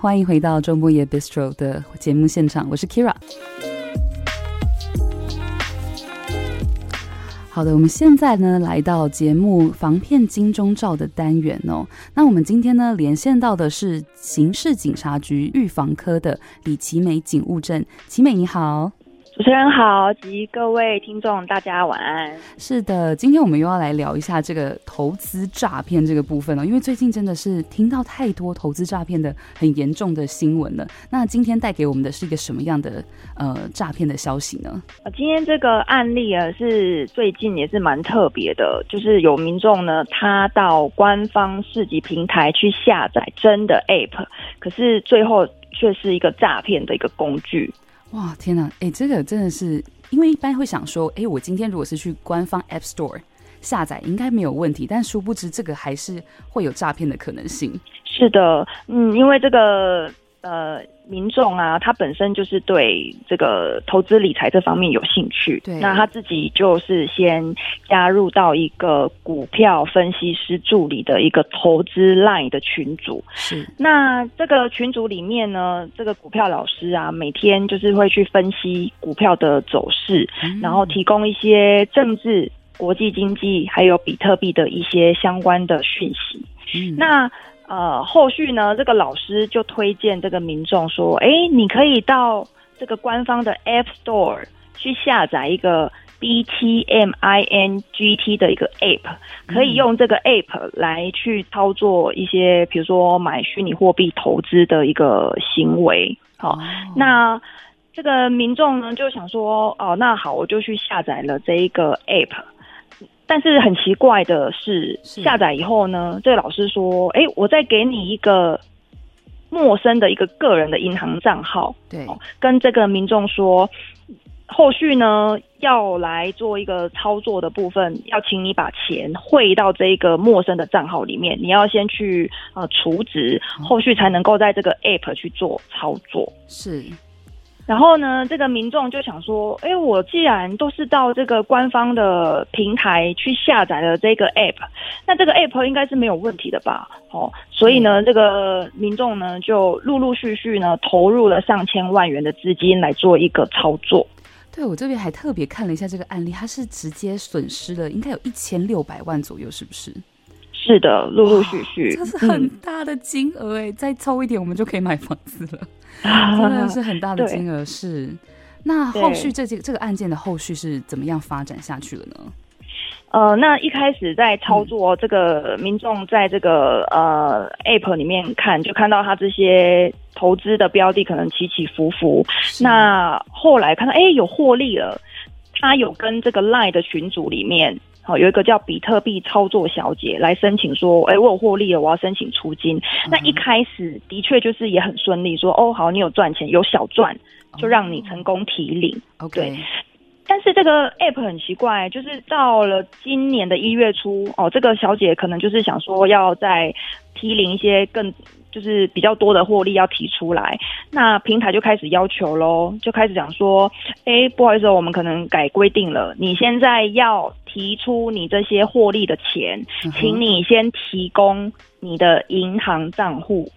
欢迎回到周末夜 Bistro 的节目现场，我是 Kira。好的，我们现在呢来到节目防骗金钟罩的单元哦。那我们今天呢连线到的是刑事警察局预防科的李奇美警务证，奇美你好。主持人好，及各位听众，大家晚安。是的，今天我们又要来聊一下这个投资诈骗这个部分了，因为最近真的是听到太多投资诈骗的很严重的新闻了。那今天带给我们的是一个什么样的呃诈骗的消息呢？今天这个案例啊，是最近也是蛮特别的，就是有民众呢，他到官方市集平台去下载真的 App，可是最后却是一个诈骗的一个工具。哇，天哪！哎，这个真的是，因为一般会想说，哎，我今天如果是去官方 App Store 下载，应该没有问题，但殊不知这个还是会有诈骗的可能性。是的，嗯，因为这个。呃，民众啊，他本身就是对这个投资理财这方面有兴趣。对，那他自己就是先加入到一个股票分析师助理的一个投资 Line 的群组。是，那这个群组里面呢，这个股票老师啊，每天就是会去分析股票的走势，嗯、然后提供一些政治、国际经济还有比特币的一些相关的讯息。嗯，那。呃，后续呢，这个老师就推荐这个民众说，哎，你可以到这个官方的 App Store 去下载一个 BTMINGT 的一个 App，可以用这个 App 来去操作一些，比如说买虚拟货币投资的一个行为。好，那这个民众呢就想说，哦，那好，我就去下载了这一个 App。但是很奇怪的是，下载以后呢，这个老师说：“哎，我再给你一个陌生的一个个人的银行账号，对，跟这个民众说，后续呢要来做一个操作的部分，要请你把钱汇到这个陌生的账号里面，你要先去呃储值，后续才能够在这个 app 去做操作。”是。然后呢，这个民众就想说：“哎，我既然都是到这个官方的平台去下载了这个 app，那这个 app 应该是没有问题的吧？哦，所以呢，这个民众呢就陆陆续续呢投入了上千万元的资金来做一个操作。对，我这边还特别看了一下这个案例，它是直接损失了应该有一千六百万左右，是不是？是的，陆陆续续，这是很大的金额哎，嗯、再凑一点我们就可以买房子了。”真的是很大的金额，是。那后续这这个这个案件的后续是怎么样发展下去了呢？呃，那一开始在操作这个民众在这个呃 App 里面看，就看到他这些投资的标的可能起起伏伏。那后来看到哎有获利了，他有跟这个 Line 的群组里面。好，有一个叫比特币操作小姐来申请说，哎、欸，我有获利了，我要申请出金。那一开始的确就是也很顺利，说，哦，好，你有赚钱，有小赚，就让你成功提领。对，但是这个 app 很奇怪，就是到了今年的一月初，哦，这个小姐可能就是想说要再提领一些更。就是比较多的获利要提出来，那平台就开始要求喽，就开始讲说，哎，不好意思，我们可能改规定了，你现在要提出你这些获利的钱，请你先提供你的银行账户，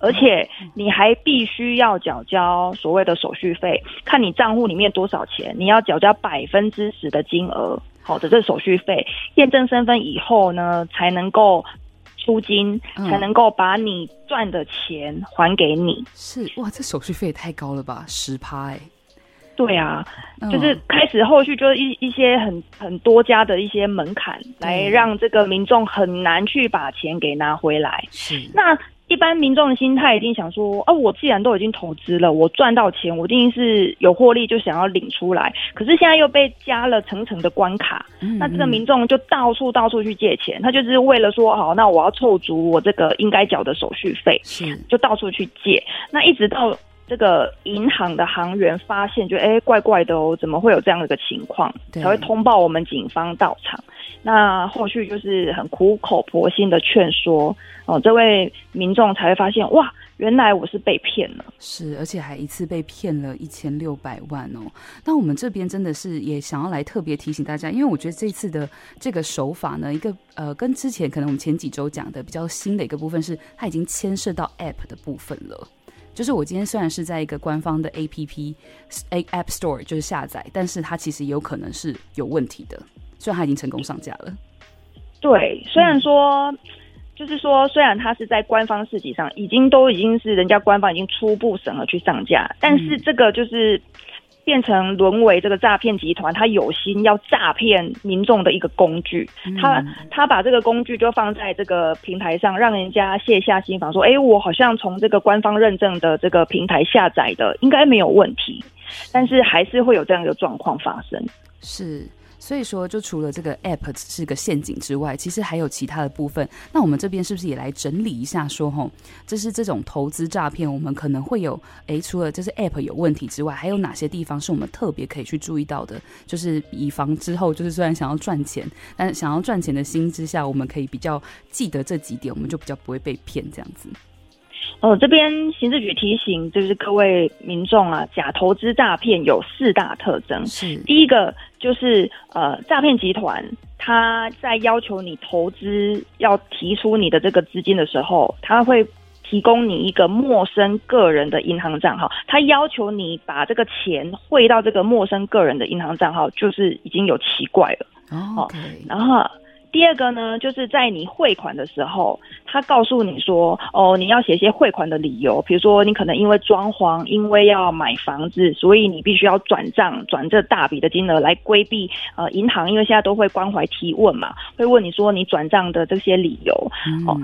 而且你还必须要缴交所谓的手续费，看你账户里面多少钱，你要缴交百分之十的金额，好的，这手续费，验证身份以后呢，才能够。出金才能够把你赚的钱还给你。是哇，这手续费也太高了吧，十趴哎。对啊，就是开始后续就是一一些很很多家的一些门槛，来让这个民众很难去把钱给拿回来。是那。一般民众的心态一定想说：哦，我既然都已经投资了，我赚到钱，我一定是有获利就想要领出来。可是现在又被加了层层的关卡，嗯嗯，那这个民众就到处到处去借钱，他就是为了说好，那我要凑足我这个应该缴的手续费，是就到处去借。那一直到这个银行的行员发现就，哎怪怪的哦，怎么会有这样的一个情况？才会通报我们警方到场。那后续就是很苦口婆心的劝说哦，这位民众才会发现哇，原来我是被骗了，是，而且还一次被骗了一千六百万哦。那我们这边真的是也想要来特别提醒大家，因为我觉得这次的这个手法呢，一个呃，跟之前可能我们前几周讲的比较新的一个部分是，它已经牵涉到 App 的部分了。就是我今天虽然是在一个官方的 APP A App Store 就是下载，但是它其实也有可能是有问题的。虽然它已经成功上架了，对，虽然说。嗯就是说，虽然它是在官方市集上，已经都已经是人家官方已经初步审核去上架，但是这个就是变成沦为这个诈骗集团他有心要诈骗民众的一个工具。他他把这个工具就放在这个平台上，让人家卸下心防，说：“哎，我好像从这个官方认证的这个平台下载的，应该没有问题。”但是还是会有这样一个状况发生。是。所以说，就除了这个 app 是个陷阱之外，其实还有其他的部分。那我们这边是不是也来整理一下说，说吼，这是这种投资诈骗，我们可能会有，诶，除了就是 app 有问题之外，还有哪些地方是我们特别可以去注意到的？就是以防之后，就是虽然想要赚钱，但是想要赚钱的心之下，我们可以比较记得这几点，我们就比较不会被骗这样子。哦，这边刑事局提醒，就是各位民众啊，假投资诈骗有四大特征。是第一个，就是呃，诈骗集团他在要求你投资要提出你的这个资金的时候，他会提供你一个陌生个人的银行账号，他要求你把这个钱汇到这个陌生个人的银行账号，就是已经有奇怪了。哦，Okay. 然后。第二个呢，就是在你汇款的时候，他告诉你说，哦，你要写一些汇款的理由，比如说你可能因为装潢，因为要买房子，所以你必须要转账，转这大笔的金额来规避呃银行，因为现在都会关怀提问嘛，会问你说你转账的这些理由。哦，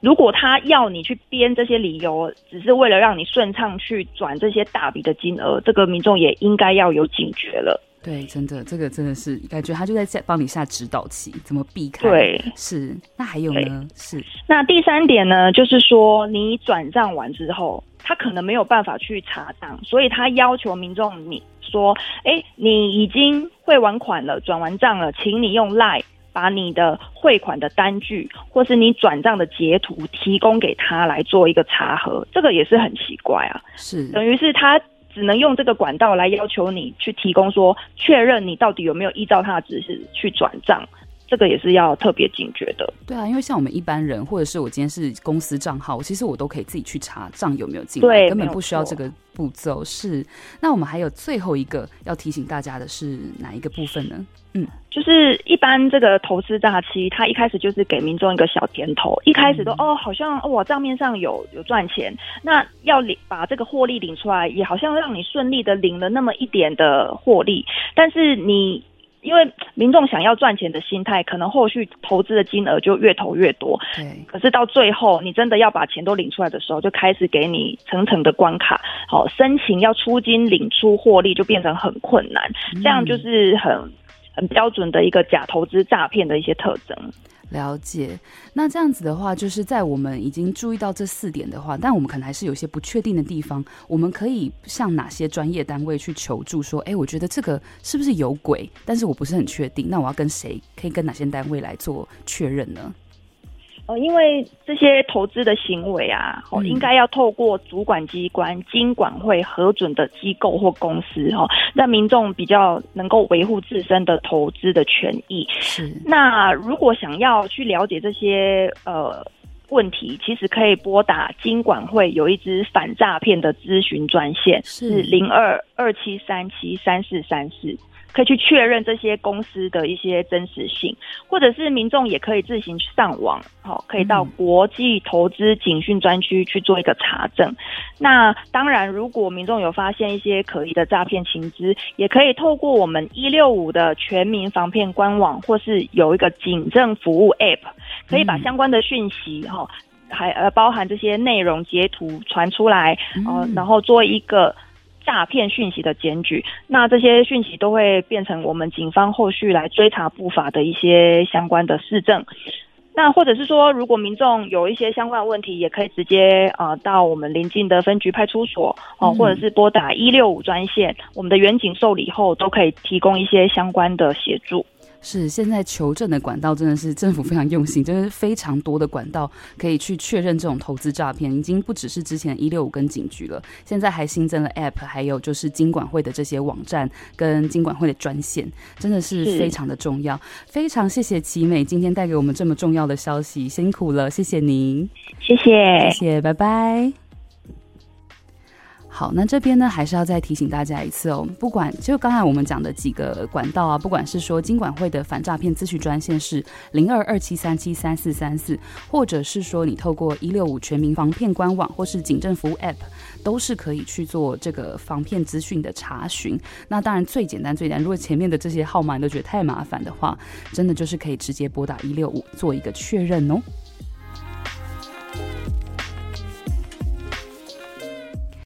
如果他要你去编这些理由，只是为了让你顺畅去转这些大笔的金额，这个民众也应该要有警觉了。对，真的，这个真的是感觉他就在在帮你下指导棋，怎么避开？对，是。那还有呢？是。那第三点呢，就是说你转账完之后，他可能没有办法去查账，所以他要求民众你说，哎，你已经汇完款了，转完账了，请你用 LINE 把你的汇款的单据或是你转账的截图提供给他来做一个查核。这个也是很奇怪啊，是等于是他。只能用这个管道来要求你去提供说，确认你到底有没有依照他的指示去转账，这个也是要特别警觉的。对啊，因为像我们一般人，或者是我今天是公司账号，其实我都可以自己去查账有没有进来，对，根本不需要这个步骤。是，那我们还有最后一个要提醒大家的是哪一个部分呢？嗯，就是一般这个投资诈欺，它一开始就是给民众一个小甜头，一开始都、嗯、哦，好像哦，我账面上有有赚钱，那要领把这个获利领出来，也好像让你顺利的领了那么一点的获利，但是你因为民众想要赚钱的心态，可能后续投资的金额就越投越多，对，可是到最后你真的要把钱都领出来的时候，就开始给你层层的关卡，好，申请要出金领出获利就变成很困难，嗯、这样就是很。很标准的一个假投资诈骗的一些特征。了解，那这样子的话，就是在我们已经注意到这四点的话，但我们可能还是有些不确定的地方，我们可以向哪些专业单位去求助？说，哎，我觉得这个是不是有鬼？但是我不是很确定，那我要跟谁？可以跟哪些单位来做确认呢？呃，因为这些投资的行为啊，哦，应该要透过主管机关、金管会核准的机构或公司，哈，让民众比较能够维护自身的投资的权益。是。那如果想要去了解这些呃问题，其实可以拨打金管会有一支反诈骗的咨询专线，是零二二七三七三四三四。可以去确认这些公司的一些真实性，或者是民众也可以自行上网，好，可以到国际投资警讯专区去做一个查证。那当然，如果民众有发现一些可疑的诈骗情资，也可以透过我们一六五的全民防骗官网，或是有一个警政服务 App，可以把相关的讯息哈，还呃包含这些内容截图传出来，呃，然后做一个。诈骗讯息的检举，那这些讯息都会变成我们警方后续来追查不法的一些相关的市政。那或者是说，如果民众有一些相关的问题，也可以直接啊、呃、到我们邻近的分局派出所哦，或者是拨打一六五专线，我们的远警受理后都可以提供一些相关的协助。是，现在求证的管道真的是政府非常用心，就是非常多的管道可以去确认这种投资诈骗，已经不只是之前一六五跟警局了，现在还新增了 App，还有就是金管会的这些网站跟金管会的专线，真的是非常的重要。非常谢谢奇美今天带给我们这么重要的消息，辛苦了，谢谢您，谢谢，谢谢，拜拜。好，那这边呢，还是要再提醒大家一次哦。不管就刚才我们讲的几个管道啊，不管是说金管会的反诈骗咨询专线是零二二七三七三四三四，或者是说你透过一六五全民防骗官网或是警政服务 App，都是可以去做这个防骗资讯的查询。那当然最简单最简单，如果前面的这些号码你都觉得太麻烦的话，真的就是可以直接拨打一六五做一个确认哦。